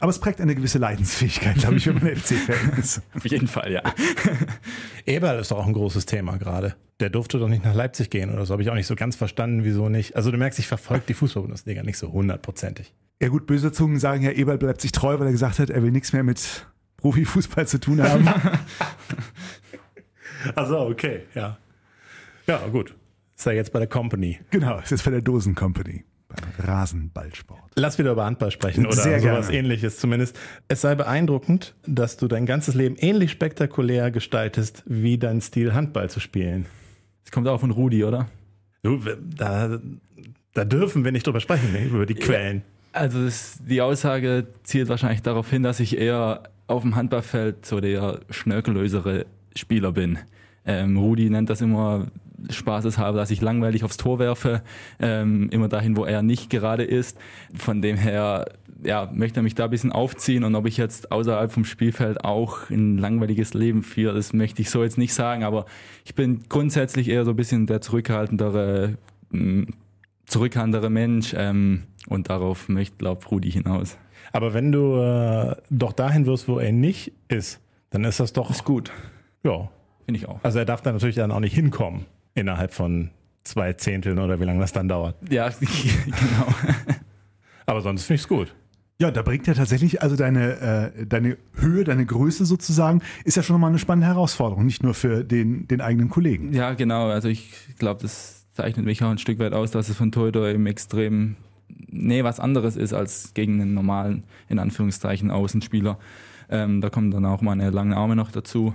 Aber es prägt eine gewisse Leidensfähigkeit, glaube ich, wenn man FC-Fan ist. Auf jeden Fall, ja. Eberl ist doch auch ein großes Thema gerade. Der durfte doch nicht nach Leipzig gehen oder so. Habe ich auch nicht so ganz verstanden, wieso nicht. Also du merkst, ich verfolge die Fußball-Bundesliga nicht so hundertprozentig. Ja gut, böse Zungen sagen ja, Eberl bleibt sich treu, weil er gesagt hat, er will nichts mehr mit Profifußball zu tun haben. Also okay, ja. Ja, gut. Ist ja jetzt bei der Company. genau, es ist für der Dosen Company beim Rasenballsport. Lass wieder über Handball sprechen oder Sehr sowas gerne. ähnliches zumindest. Es sei beeindruckend, dass du dein ganzes Leben ähnlich spektakulär gestaltest, wie dein Stil Handball zu spielen. Das kommt auch von Rudi, oder? Du, da, da dürfen wir nicht drüber sprechen, ne, über die Quellen. Also das, die Aussage zielt wahrscheinlich darauf hin, dass ich eher auf dem Handballfeld so der schnörkellösere Spieler bin. Ähm, Rudi nennt das immer spaßeshalber, dass ich langweilig aufs Tor werfe, ähm, immer dahin, wo er nicht gerade ist. Von dem her ja, möchte er mich da ein bisschen aufziehen und ob ich jetzt außerhalb vom Spielfeld auch ein langweiliges Leben führe, das möchte ich so jetzt nicht sagen, aber ich bin grundsätzlich eher so ein bisschen der zurückhaltendere, mh, zurückhaltendere Mensch ähm, und darauf möchte, glaub Rudi hinaus. Aber wenn du äh, doch dahin wirst, wo er nicht ist, dann ist das doch Ist gut, Ja. finde ich auch. Also er darf da natürlich dann auch nicht hinkommen innerhalb von zwei Zehnteln oder wie lange das dann dauert. Ja, genau. Aber sonst finde ich es gut. Ja, da bringt ja tatsächlich, also deine, äh, deine Höhe, deine Größe sozusagen, ist ja schon mal eine spannende Herausforderung, nicht nur für den, den eigenen Kollegen. Ja, genau. Also ich glaube, das zeichnet mich auch ein Stück weit aus, dass es von Torhüter eben extrem, nee, was anderes ist als gegen einen normalen, in Anführungszeichen, Außenspieler. Ähm, da kommen dann auch meine langen Arme noch dazu.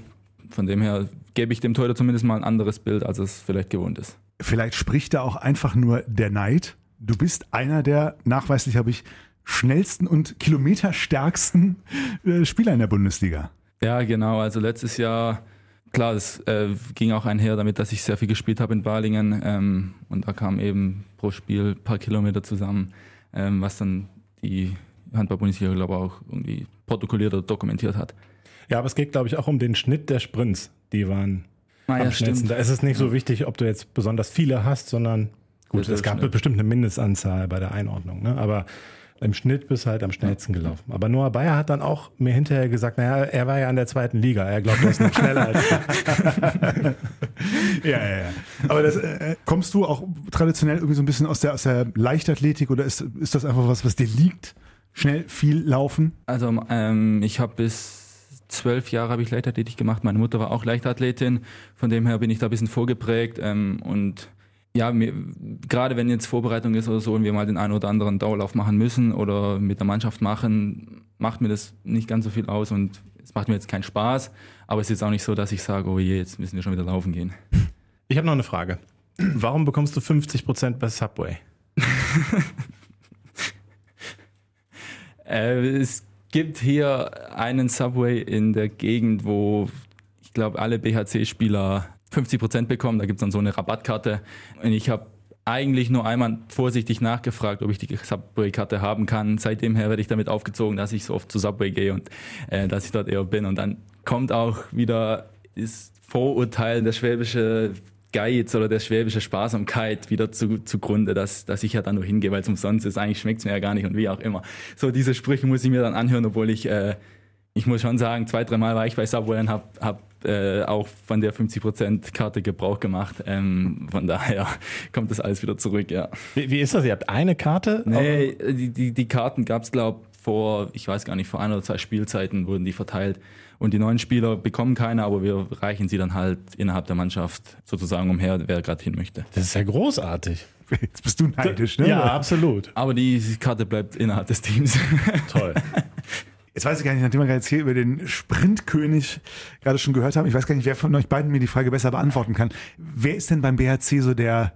Von dem her gebe ich dem Torhüter zumindest mal ein anderes Bild, als es vielleicht gewohnt ist. Vielleicht spricht da auch einfach nur der Neid. Du bist einer der, nachweislich habe ich, schnellsten und kilometerstärksten äh, Spieler in der Bundesliga. Ja, genau. Also letztes Jahr, klar, es äh, ging auch einher damit, dass ich sehr viel gespielt habe in Balingen. Ähm, und da kam eben pro Spiel ein paar Kilometer zusammen, ähm, was dann die Handball-Bundesliga, glaube ich, auch irgendwie protokolliert oder dokumentiert hat. Ja, aber es geht, glaube ich, auch um den Schnitt der Sprints. Die waren Ah, am schnellsten. Da ist es nicht so wichtig, ob du jetzt besonders viele hast, sondern gut, Ja, es gab schnell. bestimmt eine Mindestanzahl bei der Einordnung. Ne? Aber im Schnitt bist du halt am schnellsten gelaufen. Aber Noah Bayer hat dann auch mir hinterher gesagt, naja, er war ja in der zweiten Liga. Er glaubt, er ist noch schneller als Ja, ja, ja. Aber das, äh, kommst du auch traditionell irgendwie so ein bisschen aus der, aus der Leichtathletik oder ist, ist das einfach was, was dir liegt? Schnell viel laufen? Also ähm, ich habe bis zwölf Jahre habe ich Leichtathletik gemacht. Meine Mutter war auch Leichtathletin. Von dem her bin ich da ein bisschen vorgeprägt. Ähm, und ja, mir, gerade wenn jetzt Vorbereitung ist oder so und wir mal den einen oder anderen Dauerlauf machen müssen oder mit der Mannschaft machen, macht mir das nicht ganz so viel aus und es macht mir jetzt keinen Spaß. Aber es ist jetzt auch nicht so, dass ich sage, oh je, jetzt müssen wir schon wieder laufen gehen. Ich habe noch eine Frage. Warum bekommst du 50% bei Subway? Äh, es gibt hier einen Subway in der Gegend, wo ich glaube, alle BHC-Spieler 50% bekommen. Da gibt es dann so eine Rabattkarte. Und ich habe eigentlich nur einmal vorsichtig nachgefragt, ob ich die Subway-Karte haben kann. Seitdem her werde ich damit aufgezogen, dass ich so oft zu Subway gehe und äh, dass ich dort eher bin. Und dann kommt auch wieder das Vorurteil, der schwäbische Geiz oder der schwäbische Sparsamkeit wieder zu, zugrunde, dass, dass ich ja da nur hingehe, weil es umsonst ist. Eigentlich schmeckt es mir ja gar nicht und wie auch immer. So diese Sprüche muss ich mir dann anhören, obwohl ich, äh, ich muss schon sagen, zwei, dreimal war ich bei Subway und habe hab, äh, auch von der 50%-Karte Gebrauch gemacht. Ähm, von daher kommt das alles wieder zurück, ja. Wie, wie ist das? Ihr habt eine Karte? Nee, die, die, die Karten gab es, glaube vor, ich weiß gar nicht, vor ein oder zwei Spielzeiten wurden die verteilt. Und die neuen Spieler bekommen keine, aber wir reichen sie dann halt innerhalb der Mannschaft sozusagen umher, wer gerade hin möchte. Das ist ja großartig. Jetzt bist du neidisch, ne? Ja, absolut. Aber die Karte bleibt innerhalb des Teams. Toll. Jetzt weiß ich gar nicht, nachdem wir gerade jetzt hier über den Sprintkönig gerade schon gehört haben, ich weiß gar nicht, wer von euch beiden mir die Frage besser beantworten kann. Wer ist denn beim BHC so der,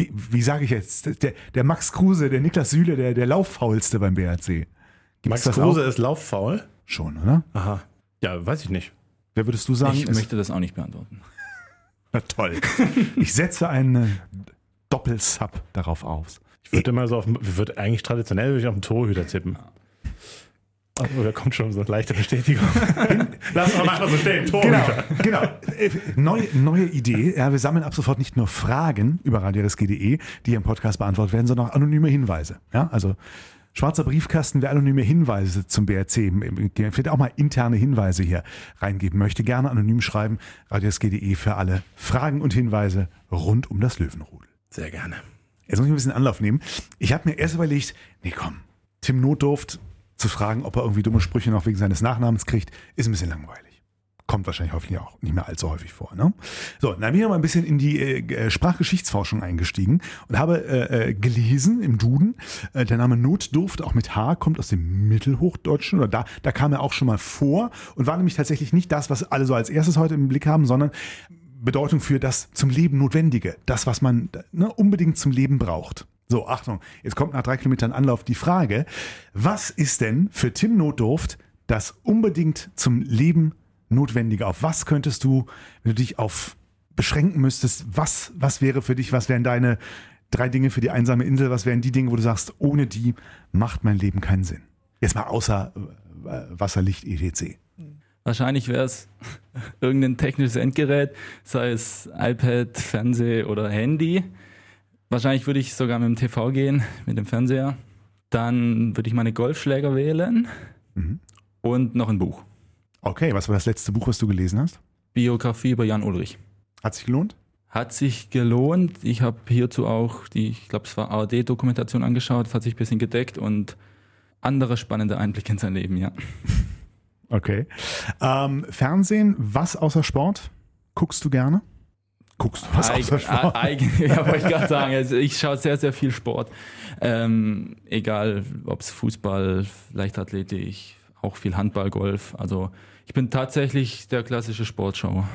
wie, wie sage ich jetzt, der, der Max Kruse, der Niklas Süle, der, der Lauffaulste beim BHC? Gibt's Max das Kruse auch? ist lauffaul? Schon, oder? Aha. Ja, weiß ich nicht. Wer würdest du sagen? Ich möchte das auch nicht beantworten. Na toll. Ich setze einen Doppelsub darauf aus. Ich würde immer so auf, würde eigentlich traditionell würde ich auf den Torhüter tippen. Oh, da kommt schon so eine leichte Bestätigung. Lass mal einfach so stehen, Genau, Torhüter. genau. Äh, Neue, neue Idee. Ja, wir sammeln ab sofort nicht nur Fragen über radiosg.de, die im Podcast beantwortet werden, sondern auch anonyme Hinweise. Ja, also schwarzer Briefkasten, wer anonyme Hinweise zum BRC, vielleicht auch mal interne Hinweise hier reingeben möchte, gerne anonym schreiben. radiosg.de für alle Fragen und Hinweise rund um das Löwenrudel. Sehr gerne. Jetzt muss ich ein bisschen Anlauf nehmen. Ich habe mir erst überlegt, nee komm, Tim Notdurft zu fragen, ob er irgendwie dumme Sprüche noch wegen seines Nachnamens kriegt, ist ein bisschen langweilig. Kommt wahrscheinlich hoffentlich auch nicht mehr allzu häufig vor. Ne? So, dann bin ich mal ein bisschen in die äh, äh, Sprachgeschichtsforschung eingestiegen und habe äh, äh, gelesen im Duden, äh, der Name Notdurft, auch mit H, kommt aus dem Mittelhochdeutschen oder da, da kam er auch schon mal vor und war nämlich tatsächlich nicht das, was alle so als erstes heute im Blick haben, sondern Bedeutung für das zum Leben Notwendige, das, was man ne, unbedingt zum Leben braucht. So, Achtung, jetzt kommt nach drei Kilometern Anlauf die Frage, was ist denn für Tim Notdurft das unbedingt zum Leben Notwendige? Auf was könntest du, wenn du dich auf beschränken müsstest, was, was wäre für dich, was wären deine drei Dinge für die einsame Insel, was wären die Dinge, wo du sagst, ohne die macht mein Leben keinen Sinn? Jetzt mal außer äh, Wasser, Licht, etc. Wahrscheinlich wäre es irgendein technisches Endgerät, sei es iPad, Fernseh oder Handy. Wahrscheinlich würde ich sogar mit dem TV gehen, mit dem Fernseher. Dann würde ich meine Golfschläger wählen und noch ein Buch. Okay, was war das letzte Buch, was du gelesen hast? Biografie über Jan Ulrich. Hat sich gelohnt? Hat sich gelohnt. Ich habe hierzu auch die, ich glaube, es war ARD-Dokumentation angeschaut. Das hat sich ein bisschen gedeckt und andere spannende Einblicke in sein Leben, ja. Okay. Ähm, Fernsehen, was außer Sport? Guckst du gerne? Guckst du was außer Sport? Ja, wollte ich gerade sagen. Also ich schaue sehr, sehr viel Sport. Ähm, egal, ob es Fußball, Leichtathletik, auch viel Handball, Golf. Also ich bin tatsächlich der klassische Sportschauer.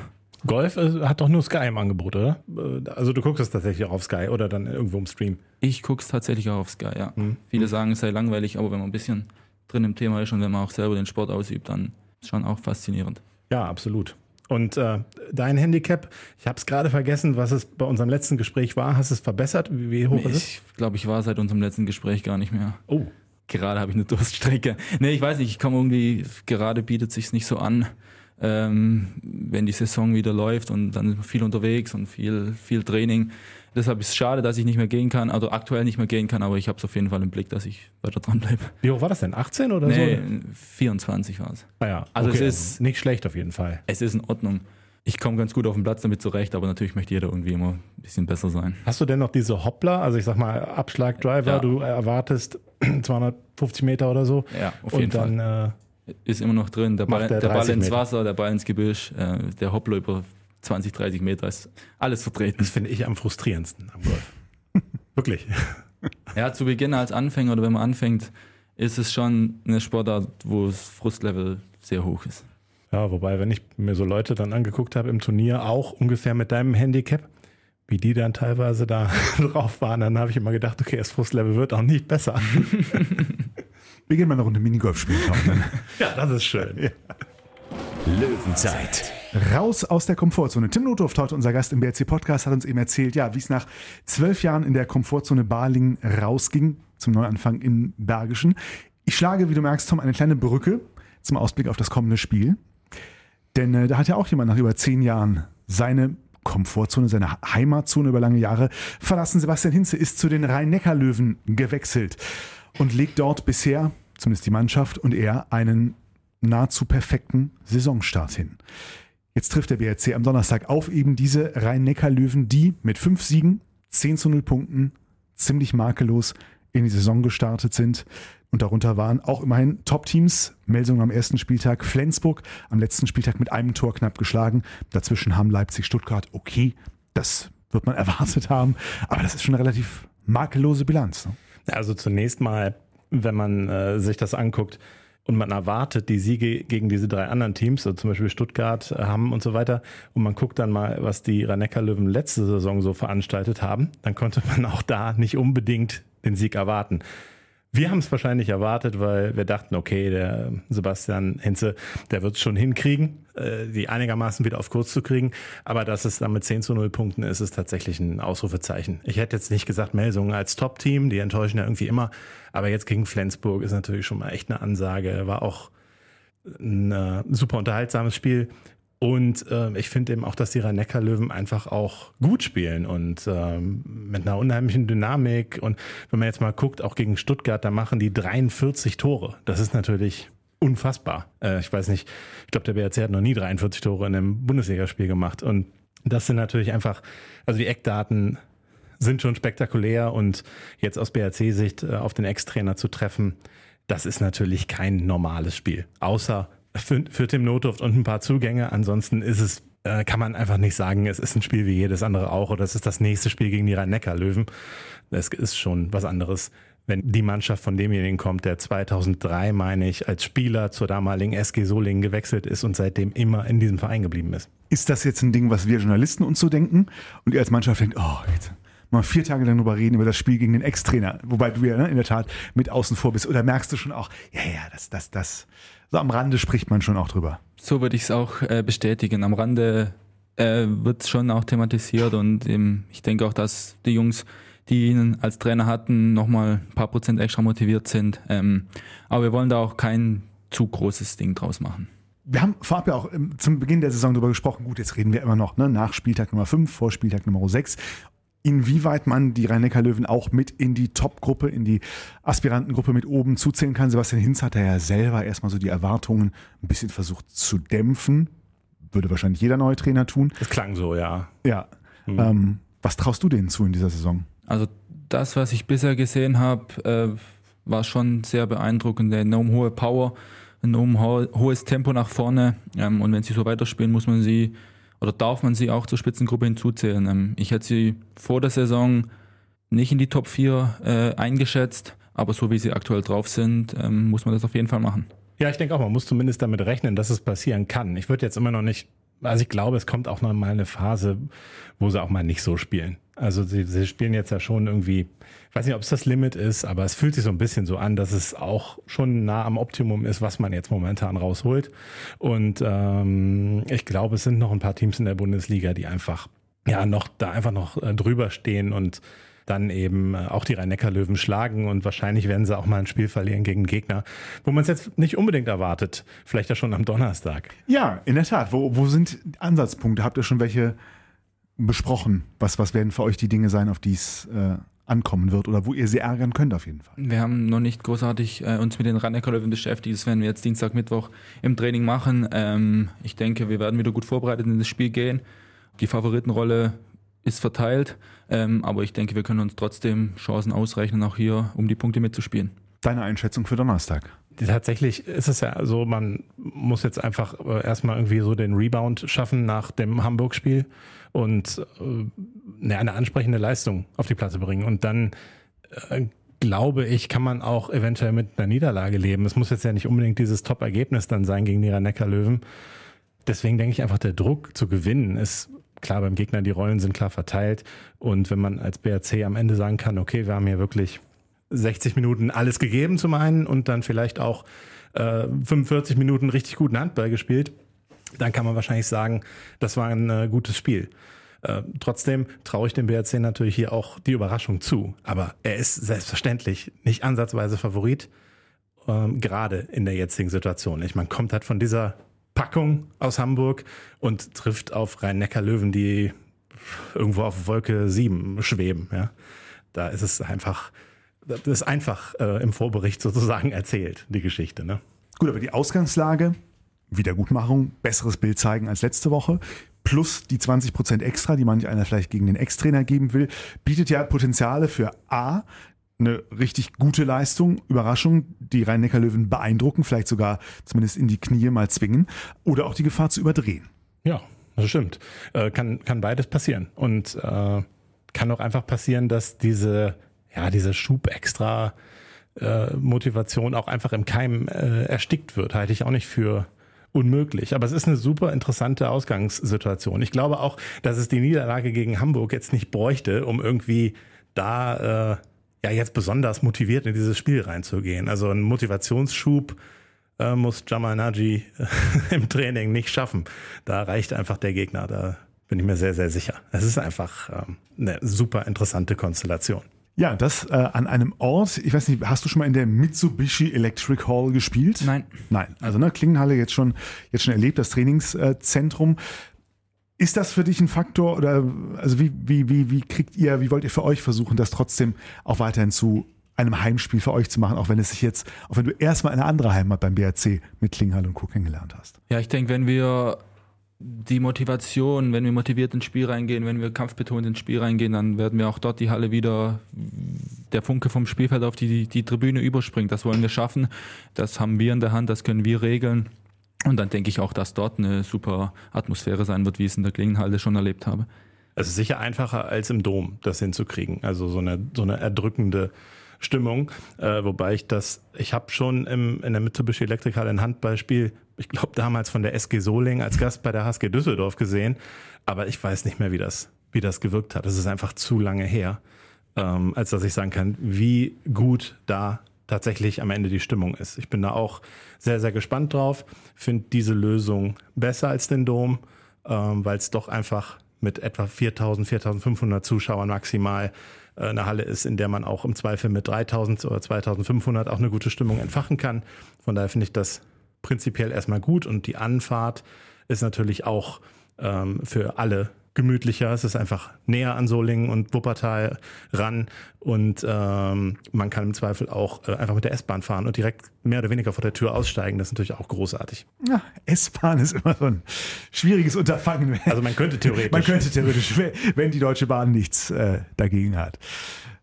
Golf äh, hat doch nur Sky im Angebot, oder? Äh, Also du guckst es tatsächlich auch auf Sky oder dann irgendwo im Stream. Ich gucke es tatsächlich auch auf Sky, ja. Hm. Viele sagen, es sei langweilig, aber wenn man ein bisschen drin im Thema ist und wenn man auch selber den Sport ausübt, dann ist schon auch faszinierend. Ja, absolut. Und äh, dein Handicap, ich habe es gerade vergessen, was es bei unserem letzten Gespräch war. Hast du es verbessert? Wie, wie hoch ist es? Ich glaube, ich war seit unserem letzten Gespräch gar nicht mehr. Oh, Gerade habe ich eine Durststrecke. Nee, ich weiß nicht, ich komme irgendwie, gerade bietet sich nicht so an, ähm, wenn die Saison wieder läuft und dann viel unterwegs und viel, viel Training. Deshalb ist es schade, dass ich nicht mehr gehen kann, also aktuell nicht mehr gehen kann, aber ich habe es auf jeden Fall im Blick, dass ich weiter dranbleibe. wie hoch war das denn? 18 oder Nee, so? 24 war es. Ah ja, Also okay, es ist- nicht schlecht auf jeden Fall. Es ist in Ordnung. Ich komme ganz gut auf den Platz damit zurecht, aber natürlich möchte jeder irgendwie immer ein bisschen besser sein. Hast du denn noch diese Hoppler, also ich sag mal Abschlag-Driver, Ja. du erwartest 250 Meter oder so Ja, auf jeden und dann Fall. äh, Ist immer noch drin. Der Ball, der Ball 30 ins. Wasser, der Ball ins Gebüsch, äh, der Hoppler über 20, 30 Meter ist alles vertreten. das finde ich am frustrierendsten am Golf. Wirklich. Ja, zu Beginn als Anfänger oder wenn man anfängt, ist es schon eine Sportart, wo das Frustlevel sehr hoch ist. Ja, wobei, wenn ich mir so Leute dann angeguckt habe im Turnier, auch ungefähr mit deinem Handicap, wie die dann teilweise da drauf waren, dann habe ich immer gedacht, okay, das Frustlevel wird auch nicht besser. Wir gehen mal eine Runde Minigolf spielen. Ja, das ist schön. Löwenzeit. Raus aus der Komfortzone. Tim Notdurft, heute unser Gast im BRC Podcast, hat uns eben erzählt, ja, wie es nach zwölf Jahren in der Komfortzone Balingen rausging zum Neuanfang in Bergischen. Ich schlage, wie du merkst, Tom, eine kleine Brücke zum Ausblick auf das kommende Spiel. Denn äh, da hat ja auch jemand nach über zehn Jahren seine Komfortzone, seine Heimatzone über lange Jahre verlassen. Sebastian Hinze ist zu den Rhein-Neckar-Löwen gewechselt und legt dort bisher, zumindest die Mannschaft und er, einen nahezu perfekten Saisonstart hin. Jetzt trifft der BRC am Donnerstag auf eben diese Rhein-Neckar-Löwen, die mit fünf Siegen, 10 zu 0 Punkten, ziemlich makellos in die Saison gestartet sind. Und darunter waren auch immerhin Top-Teams. Melsung am ersten Spieltag, Flensburg am letzten Spieltag mit einem Tor knapp geschlagen. Dazwischen haben Leipzig, Stuttgart. Okay, das wird man erwartet haben. Aber das ist schon eine relativ makellose Bilanz. Ne? Also zunächst mal, wenn man äh, sich das anguckt, und man erwartet die Siege gegen diese drei anderen Teams, also zum Beispiel Stuttgart, Hamm und so weiter, und man guckt dann mal, was die rhein löwen letzte Saison so veranstaltet haben, dann konnte man auch da nicht unbedingt den Sieg erwarten. Wir haben es wahrscheinlich erwartet, weil wir dachten, okay, der Sebastian Hinze, der wird es schon hinkriegen, äh, die einigermaßen wieder auf Kurs zu kriegen. Aber dass es dann mit 10 zu 0 Punkten ist, ist tatsächlich ein Ausrufezeichen. Ich hätte jetzt nicht gesagt Melsungen als Top-Team, die enttäuschen ja irgendwie immer. Aber jetzt gegen Flensburg ist natürlich schon mal echt eine Ansage. War auch ein äh, super unterhaltsames Spiel. Und äh, ich finde eben auch, dass die Rhein-Neckar-Löwen einfach auch gut spielen und ähm, mit einer unheimlichen Dynamik. Und wenn man jetzt mal guckt, auch gegen Stuttgart, da machen die 43 Tore. Das ist natürlich unfassbar. Äh, ich weiß nicht, ich glaube, der BRC hat noch nie 43 Tore in einem Bundesligaspiel gemacht. Und das sind natürlich einfach, also die Eckdaten sind schon spektakulär und jetzt aus BRC-Sicht äh, auf den Ex-Trainer zu treffen, das ist natürlich kein normales Spiel. Außer für, für Tim Notdurft und ein paar Zugänge. Ansonsten ist es, äh, kann man einfach nicht sagen, es ist ein Spiel wie jedes andere auch oder es ist das nächste Spiel gegen die Rhein-Neckar-Löwen. Es ist schon was anderes, wenn die Mannschaft von demjenigen kommt, der 2003, meine ich, als Spieler zur damaligen SG Solingen gewechselt ist und seitdem immer in diesem Verein geblieben ist. Ist das jetzt ein Ding, was wir Journalisten uns so denken und ihr als Mannschaft denkt, oh, jetzt mal vier Tage lang drüber reden, über das Spiel gegen den Ex-Trainer, wobei du ja ne, in der Tat mit außen vor bist. Oder merkst du schon auch, ja, ja, das, das, das, so am Rande spricht man schon auch drüber. So würde ich es auch äh, bestätigen. Am Rande äh, wird es schon auch thematisiert und ähm, ich denke auch, dass die Jungs, die ihn als Trainer hatten, nochmal ein paar Prozent extra motiviert sind. Ähm, aber wir wollen da auch kein zu großes Ding draus machen. Wir haben vorab ja auch zum Beginn der Saison darüber gesprochen, gut, jetzt reden wir immer noch ne, nach Spieltag Nummer 5, vor Spieltag Nummer 6 inwieweit man die rhein löwen auch mit in die Top-Gruppe, in die Aspirantengruppe mit oben zuzählen kann. Sebastian Hinz hat ja selber erstmal so die Erwartungen ein bisschen versucht zu dämpfen. Würde wahrscheinlich jeder neue Trainer tun. Das klang so, ja. Ja. Mhm. Ähm, was traust du denen zu in dieser Saison? Also das, was ich bisher gesehen habe, äh, war schon sehr beeindruckend. Eine enorm hohe Power, ein enorm hohes Tempo nach vorne. Ähm, und wenn sie so weiterspielen, muss man sie oder darf man sie auch zur Spitzengruppe hinzuzählen? Ähm, ich hätte sie vor der Saison nicht in die Top 4 äh, eingeschätzt, aber so wie sie aktuell drauf sind, ähm, muss man das auf jeden Fall machen. Ja, ich denke auch, man muss zumindest damit rechnen, dass es passieren kann. Ich würde jetzt immer noch nicht, also ich glaube, es kommt auch noch mal eine Phase, wo sie auch mal nicht so spielen. Also sie, sie spielen jetzt ja schon irgendwie, ich weiß nicht, ob es das Limit ist, aber es fühlt sich so ein bisschen so an, dass es auch schon nah am Optimum ist, was man jetzt momentan rausholt. Und ähm, ich glaube, es sind noch ein paar Teams in der Bundesliga, die einfach ja noch da einfach noch äh, drüber stehen und dann eben äh, auch die Rhein-Neckar-Löwen schlagen und wahrscheinlich werden sie auch mal ein Spiel verlieren gegen Gegner, wo man es jetzt nicht unbedingt erwartet. Vielleicht ja schon am Donnerstag. Ja, in der Tat. Wo, wo sind Ansatzpunkte? Habt ihr schon welche besprochen? Was, was werden für euch die Dinge sein, auf die es äh, ankommen wird oder wo ihr sie ärgern könnt auf jeden Fall? Wir haben noch nicht großartig äh, uns mit den rhein beschäftigt. Das werden wir jetzt Dienstag, Mittwoch im Training machen. Ähm, ich denke, wir werden wieder gut vorbereitet in das Spiel gehen. Die Favoritenrolle ist verteilt, ähm, aber ich denke, wir können uns trotzdem Chancen ausrechnen, auch hier, um die Punkte mitzuspielen. Deine Einschätzung für Donnerstag? Tatsächlich ist es ja so, man muss jetzt einfach äh, erstmal irgendwie so den Rebound schaffen nach dem Hamburg-Spiel und äh, eine ansprechende Leistung auf die Platte bringen. Und dann äh, glaube ich, kann man auch eventuell mit einer Niederlage leben. Es muss jetzt ja nicht unbedingt dieses Top-Ergebnis dann sein gegen die Rhein-Neckar-Löwen. Deswegen denke ich einfach, der Druck zu gewinnen ist klar beim Gegner, die Rollen sind klar verteilt. Und wenn man als BRC am Ende sagen kann, okay, wir haben hier wirklich 60 Minuten alles gegeben zum einen und dann vielleicht auch äh, 45 Minuten richtig guten Handball gespielt, dann kann man wahrscheinlich sagen, das war ein äh, gutes Spiel. Äh, trotzdem traue ich dem BRC natürlich hier auch die Überraschung zu. Aber er ist selbstverständlich nicht ansatzweise Favorit, ähm, gerade in der jetzigen Situation. Ich meine, kommt halt von dieser Packung aus Hamburg und trifft auf Rhein-Neckar-Löwen, die irgendwo auf Wolke 7 schweben. Ja. Da ist es einfach, das ist einfach äh, im Vorbericht sozusagen erzählt, die Geschichte. Ne? Gut, aber die Ausgangslage, Wiedergutmachung, besseres Bild zeigen als letzte Woche, plus die 20% extra, die manch einer vielleicht gegen den Ex-Trainer geben will, bietet ja Potenziale für A, eine richtig gute Leistung, Überraschung, die Rhein-Neckar-Löwen beeindrucken, vielleicht sogar zumindest in die Knie mal zwingen, oder auch die Gefahr zu überdrehen. Ja, das stimmt. Äh, kann, kann beides passieren. Und äh, kann auch einfach passieren, dass diese, ja, diese Schub extra äh, Motivation auch einfach im Keim äh, erstickt wird. Halte ich auch nicht für unmöglich. Aber es ist eine super interessante Ausgangssituation. Ich glaube auch, dass es die Niederlage gegen Hamburg jetzt nicht bräuchte, um irgendwie da äh, ja jetzt besonders motiviert in dieses Spiel reinzugehen. Also ein Motivationsschub äh, muss Jamal Naji äh, im Training nicht schaffen. Da reicht einfach der Gegner. Da bin ich mir sehr, sehr sicher. Es ist einfach ähm, eine super interessante Konstellation. Ja, das äh, an einem Ort, ich weiß nicht, hast du schon mal in der Mitsubishi Electric Hall gespielt? Nein. Nein. Also ne, Klingenhalle jetzt schon, jetzt schon erlebt, das Trainingszentrum. Ist das für dich ein Faktor oder also wie, wie, wie, wie kriegt ihr, wie wollt ihr für euch versuchen, das trotzdem auch weiterhin zu einem Heimspiel für euch zu machen, auch wenn es sich jetzt, auch wenn du erstmal eine andere Heimat beim BRC mit Klingenhalle und Co. kennengelernt hast? Ja, ich denke, wenn wir die Motivation, wenn wir motiviert ins Spiel reingehen, wenn wir kampfbetont ins Spiel reingehen, dann werden wir auch dort die Halle wieder der Funke vom Spielfeld auf die, die Tribüne überspringt. Das wollen wir schaffen. Das haben wir in der Hand, das können wir regeln. Und dann denke ich auch, dass dort eine super Atmosphäre sein wird, wie ich es in der Klingenhalle schon erlebt habe. Es ist sicher einfacher als im Dom, das hinzukriegen. Also so eine, so eine erdrückende Stimmung. Äh, wobei ich das, ich habe schon im, in der Mitsubishi Electric Halle ein Handballspiel, ich glaube damals von der SG Soling als Gast bei der HSG Düsseldorf gesehen, aber ich weiß nicht mehr, wie das, wie das gewirkt hat. Es ist einfach zu lange her, ähm, als dass ich sagen kann, wie gut da tatsächlich am Ende die Stimmung ist. Ich bin da auch sehr, sehr gespannt drauf, finde diese Lösung besser als den Dom, ähm, weil es doch einfach mit etwa 4000, 4500 Zuschauern maximal äh, eine Halle ist, in der man auch im Zweifel mit 3000 oder 2500 auch eine gute Stimmung entfachen kann. Von daher finde ich das prinzipiell erstmal gut und die Anfahrt ist natürlich auch ähm, für alle gemütlicher. Es ist einfach näher an Solingen und Wuppertal ran und ähm, man kann im Zweifel auch äh, einfach mit der S-Bahn fahren und direkt mehr oder weniger vor der Tür aussteigen. Das ist natürlich auch großartig. Ja, S-Bahn ist immer so ein schwieriges Unterfangen. Also man könnte theoretisch. man könnte theoretisch, wenn die Deutsche Bahn nichts äh, dagegen hat.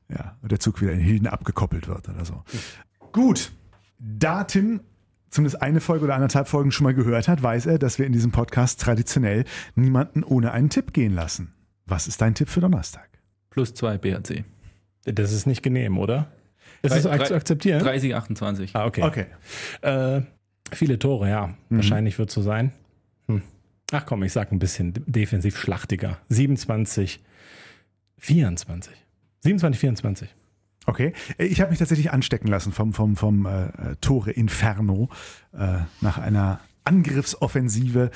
Ja, und der Zug wieder in Hilden abgekoppelt wird oder so. Gut. Da Tim zumindest eine Folge oder anderthalb Folgen schon mal gehört hat, weiß er, dass wir in diesem Podcast traditionell niemanden ohne einen Tipp gehen lassen. Was ist dein Tipp für Donnerstag? Plus zwei BRC. Das ist nicht genehm, oder? Ist es zu akzeptieren? 30, 28. Ah, okay. Okay. Äh, viele Tore, ja. Wahrscheinlich wird es so sein. Hm. Ach komm, ich sag ein bisschen defensiv schlachtiger. 27, 24. 27, 24. Okay. Ich habe mich tatsächlich anstecken lassen vom, vom, vom äh, Tore Inferno. Äh, nach einer Angriffsoffensive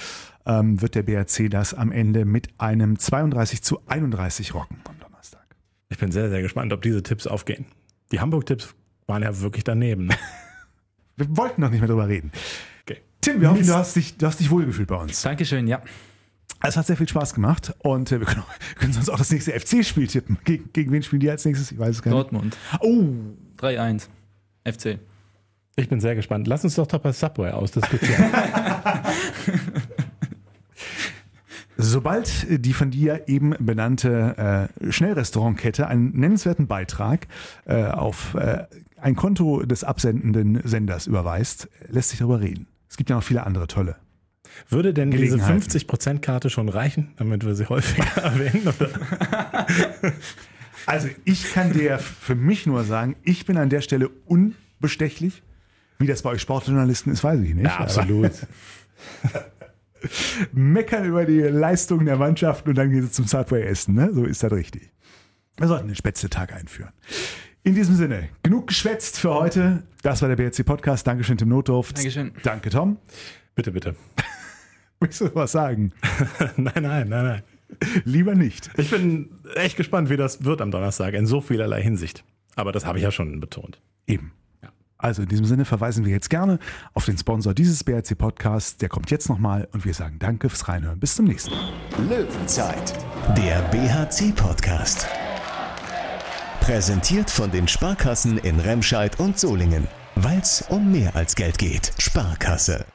ähm, wird der BRC das am Ende mit einem 32 zu 31 rocken am Donnerstag. Ich bin sehr, sehr gespannt, ob diese Tipps aufgehen. Die Hamburg-Tipps waren ja wirklich daneben. ne? Wir wollten noch nicht mehr drüber reden. Okay. Tim, wir hoffen, du hast, dich, du hast dich wohlgefühlt bei uns. Dankeschön, ja. Es hat sehr viel Spaß gemacht und äh, wir können, können sonst auch das nächste FC-Spiel tippen. Gegen, gegen wen spielen die als nächstes? Ich weiß es gar nicht. Dortmund. Oh, 3-1. FC. Ich bin sehr gespannt. Lass uns doch doch bei Subway ausdiskutieren. Sobald die von dir eben benannte äh, Schnellrestaurantkette einen nennenswerten Beitrag äh, auf äh, ein Konto des absendenden Senders überweist, lässt sich darüber reden. Es gibt ja noch viele andere tolle. Würde denn diese Gelegenheiten. 50%-Karte schon reichen, damit wir sie häufiger erwähnen? Oder? Also ich kann dir für mich nur sagen, ich bin an der Stelle unbestechlich. Wie das bei euch Sportjournalisten ist, weiß ich nicht. Ja, absolut. Meckern über die Leistung der Mannschaft und dann geht es zum Subway-Essen. Ne? So ist das richtig. Wir sollten den Spätzle-Tag einführen. In diesem Sinne, genug geschwätzt für heute. Das war der BRC-Podcast. Dankeschön, Tim Notdorf. Dankeschön. Danke, Tom. bitte, bitte. Willst du was sagen? nein, nein, nein, nein. Lieber nicht. Ich bin echt gespannt, wie das wird am Donnerstag in so vielerlei Hinsicht. Aber das habe ich ja schon betont. Eben. Also in diesem Sinne verweisen wir jetzt gerne auf den Sponsor dieses BRC Podcasts. Der kommt jetzt nochmal und wir sagen Danke fürs Reinhören. Bis zum nächsten Mal. Löwenzeit, der BHC Podcast. Präsentiert von den Sparkassen in Remscheid und Solingen. Weil es um mehr als Geld geht. Sparkasse.